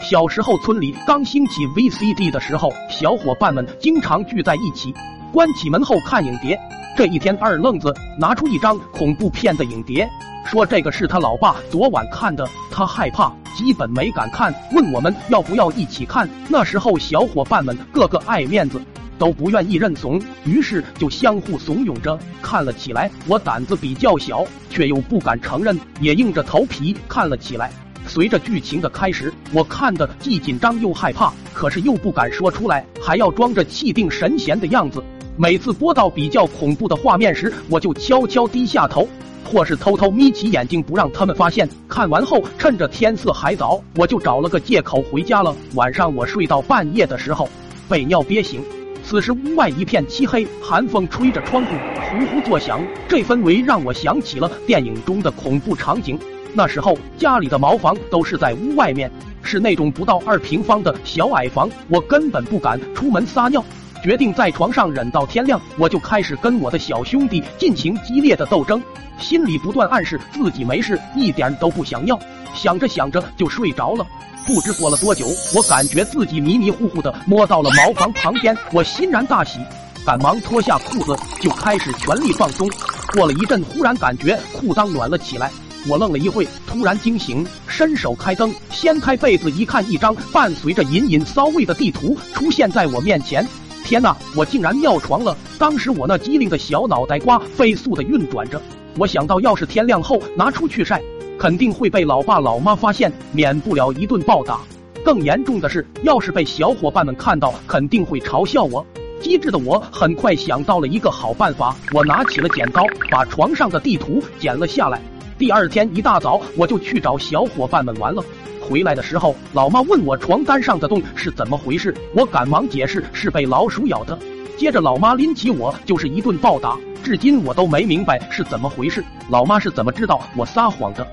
小时候村里刚兴起 VCD 的时候，小伙伴们经常聚在一起，关起门后看影碟。这一天，二愣子拿出一张恐怖片的影碟，说这个是他老爸昨晚看的，他害怕，基本没敢看，问我们要不要一起看。那时候小伙伴们个个爱面子，都不愿意认怂，于是就相互怂恿着看了起来。我胆子比较小，却又不敢承认，也硬着头皮看了起来。随着剧情的开始，我看的既紧张又害怕，可是又不敢说出来，还要装着气定神闲的样子。每次播到比较恐怖的画面时，我就悄悄低下头，或是偷偷眯起眼睛，不让他们发现。看完后，趁着天色还早，我就找了个借口回家了。晚上我睡到半夜的时候，被尿憋醒。此时屋外一片漆黑，寒风吹着窗户呼呼作响，这氛围让我想起了电影中的恐怖场景。那时候家里的茅房都是在屋外面，是那种不到二平方的小矮房，我根本不敢出门撒尿，决定在床上忍到天亮。我就开始跟我的小兄弟进行激烈的斗争，心里不断暗示自己没事，一点都不想尿。想着想着就睡着了。不知过了多久，我感觉自己迷迷糊糊的摸到了茅房旁边，我欣然大喜，赶忙脱下裤子就开始全力放松。过了一阵，忽然感觉裤裆暖了起来。我愣了一会，突然惊醒，伸手开灯，掀开被子一看，一张伴随着隐隐骚味的地图出现在我面前。天哪，我竟然尿床了！当时我那机灵的小脑袋瓜飞速的运转着，我想到要是天亮后拿出去晒，肯定会被老爸老妈发现，免不了一顿暴打。更严重的是，要是被小伙伴们看到，肯定会嘲笑我。机智的我很快想到了一个好办法，我拿起了剪刀，把床上的地图剪了下来。第二天一大早，我就去找小伙伴们玩了。回来的时候，老妈问我床单上的洞是怎么回事，我赶忙解释是被老鼠咬的。接着，老妈拎起我就是一顿暴打，至今我都没明白是怎么回事。老妈是怎么知道我撒谎的？